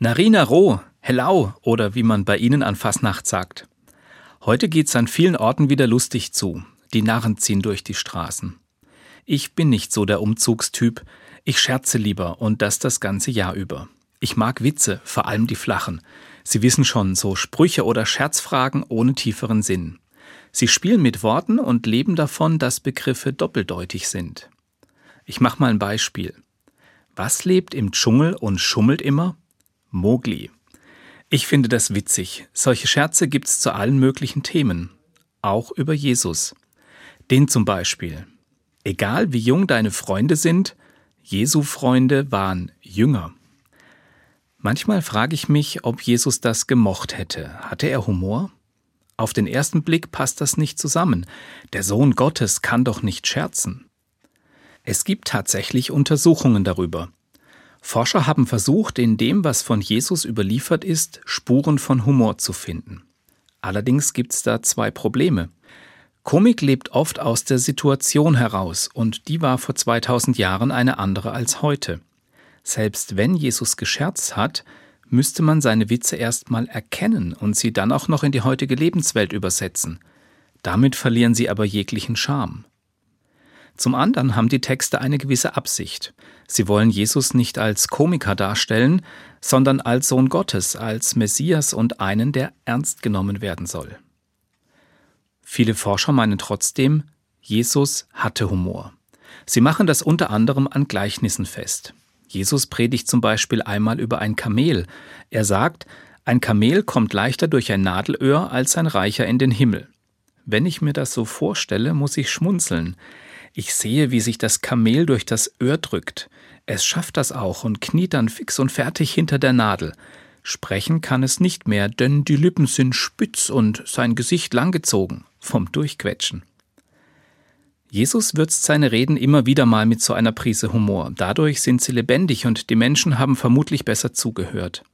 Narina Roh, Hellau oder wie man bei Ihnen an Fasnacht sagt. Heute geht's an vielen Orten wieder lustig zu. Die Narren ziehen durch die Straßen. Ich bin nicht so der Umzugstyp. Ich scherze lieber und das das ganze Jahr über. Ich mag Witze, vor allem die flachen. Sie wissen schon, so Sprüche oder Scherzfragen ohne tieferen Sinn. Sie spielen mit Worten und leben davon, dass Begriffe doppeldeutig sind. Ich mach mal ein Beispiel. Was lebt im Dschungel und schummelt immer? Mogli. Ich finde das witzig. Solche Scherze gibt's zu allen möglichen Themen. Auch über Jesus. Den zum Beispiel. Egal wie jung deine Freunde sind, Jesu Freunde waren jünger. Manchmal frage ich mich, ob Jesus das gemocht hätte. Hatte er Humor? Auf den ersten Blick passt das nicht zusammen. Der Sohn Gottes kann doch nicht scherzen. Es gibt tatsächlich Untersuchungen darüber. Forscher haben versucht, in dem, was von Jesus überliefert ist, Spuren von Humor zu finden. Allerdings gibt es da zwei Probleme. Komik lebt oft aus der Situation heraus und die war vor 2000 Jahren eine andere als heute. Selbst wenn Jesus gescherzt hat, müsste man seine Witze erstmal erkennen und sie dann auch noch in die heutige Lebenswelt übersetzen. Damit verlieren sie aber jeglichen Charme. Zum anderen haben die Texte eine gewisse Absicht. Sie wollen Jesus nicht als Komiker darstellen, sondern als Sohn Gottes, als Messias und einen, der ernst genommen werden soll. Viele Forscher meinen trotzdem, Jesus hatte Humor. Sie machen das unter anderem an Gleichnissen fest. Jesus predigt zum Beispiel einmal über ein Kamel. Er sagt, ein Kamel kommt leichter durch ein Nadelöhr als ein Reicher in den Himmel. Wenn ich mir das so vorstelle, muss ich schmunzeln. Ich sehe, wie sich das Kamel durch das Öhr drückt. Es schafft das auch und kniet dann fix und fertig hinter der Nadel. Sprechen kann es nicht mehr, denn die Lippen sind spitz und sein Gesicht langgezogen vom Durchquetschen. Jesus würzt seine Reden immer wieder mal mit so einer Prise Humor. Dadurch sind sie lebendig und die Menschen haben vermutlich besser zugehört.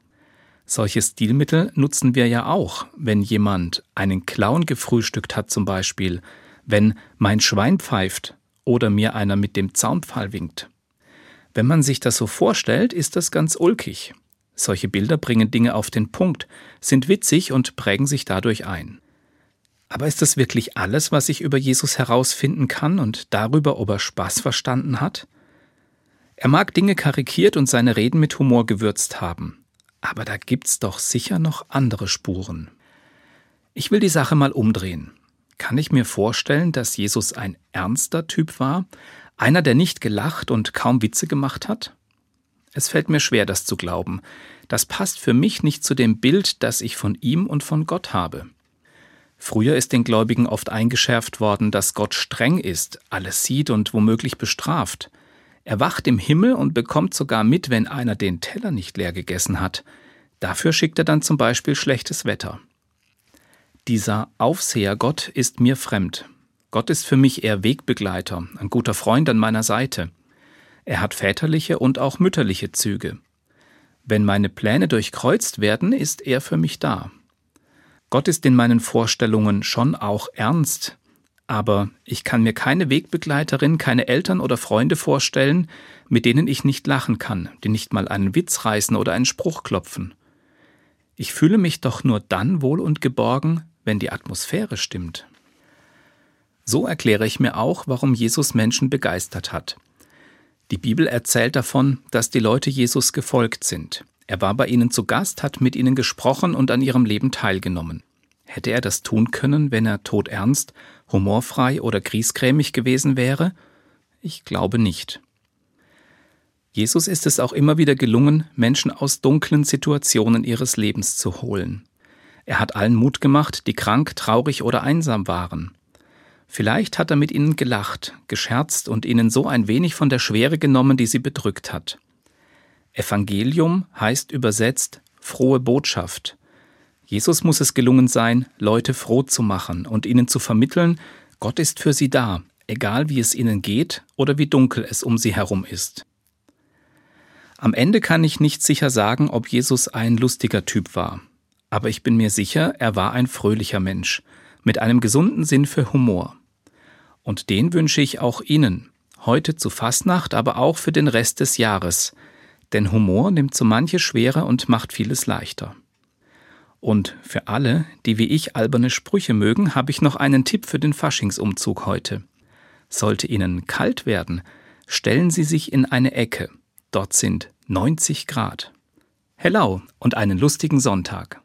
Solche Stilmittel nutzen wir ja auch, wenn jemand einen Clown gefrühstückt hat zum Beispiel, wenn mein Schwein pfeift oder mir einer mit dem Zaunpfahl winkt. Wenn man sich das so vorstellt, ist das ganz ulkig. Solche Bilder bringen Dinge auf den Punkt, sind witzig und prägen sich dadurch ein. Aber ist das wirklich alles, was ich über Jesus herausfinden kann und darüber, ob er Spaß verstanden hat? Er mag Dinge karikiert und seine Reden mit Humor gewürzt haben. Aber da gibt's doch sicher noch andere Spuren. Ich will die Sache mal umdrehen. Kann ich mir vorstellen, dass Jesus ein ernster Typ war, einer, der nicht gelacht und kaum Witze gemacht hat? Es fällt mir schwer, das zu glauben. Das passt für mich nicht zu dem Bild, das ich von ihm und von Gott habe. Früher ist den Gläubigen oft eingeschärft worden, dass Gott streng ist, alles sieht und womöglich bestraft. Er wacht im Himmel und bekommt sogar mit, wenn einer den Teller nicht leer gegessen hat. Dafür schickt er dann zum Beispiel schlechtes Wetter. Dieser Aufsehergott ist mir fremd. Gott ist für mich eher Wegbegleiter, ein guter Freund an meiner Seite. Er hat väterliche und auch mütterliche Züge. Wenn meine Pläne durchkreuzt werden, ist er für mich da. Gott ist in meinen Vorstellungen schon auch ernst, aber ich kann mir keine Wegbegleiterin, keine Eltern oder Freunde vorstellen, mit denen ich nicht lachen kann, die nicht mal einen Witz reißen oder einen Spruch klopfen. Ich fühle mich doch nur dann wohl und geborgen, wenn die Atmosphäre stimmt. So erkläre ich mir auch, warum Jesus Menschen begeistert hat. Die Bibel erzählt davon, dass die Leute Jesus gefolgt sind. Er war bei ihnen zu Gast, hat mit ihnen gesprochen und an ihrem Leben teilgenommen. Hätte er das tun können, wenn er todernst, humorfrei oder griesgrämig gewesen wäre? Ich glaube nicht. Jesus ist es auch immer wieder gelungen, Menschen aus dunklen Situationen ihres Lebens zu holen. Er hat allen Mut gemacht, die krank, traurig oder einsam waren. Vielleicht hat er mit ihnen gelacht, gescherzt und ihnen so ein wenig von der Schwere genommen, die sie bedrückt hat. Evangelium heißt übersetzt frohe Botschaft. Jesus muss es gelungen sein, Leute froh zu machen und ihnen zu vermitteln, Gott ist für sie da, egal wie es ihnen geht oder wie dunkel es um sie herum ist. Am Ende kann ich nicht sicher sagen, ob Jesus ein lustiger Typ war aber ich bin mir sicher, er war ein fröhlicher Mensch, mit einem gesunden Sinn für Humor. Und den wünsche ich auch Ihnen, heute zu Fastnacht, aber auch für den Rest des Jahres, Denn Humor nimmt so manche schwerer und macht vieles leichter. Und für alle, die wie ich alberne Sprüche mögen, habe ich noch einen Tipp für den Faschingsumzug heute. Sollte Ihnen kalt werden, stellen Sie sich in eine Ecke. Dort sind 90 Grad. Hello und einen lustigen Sonntag.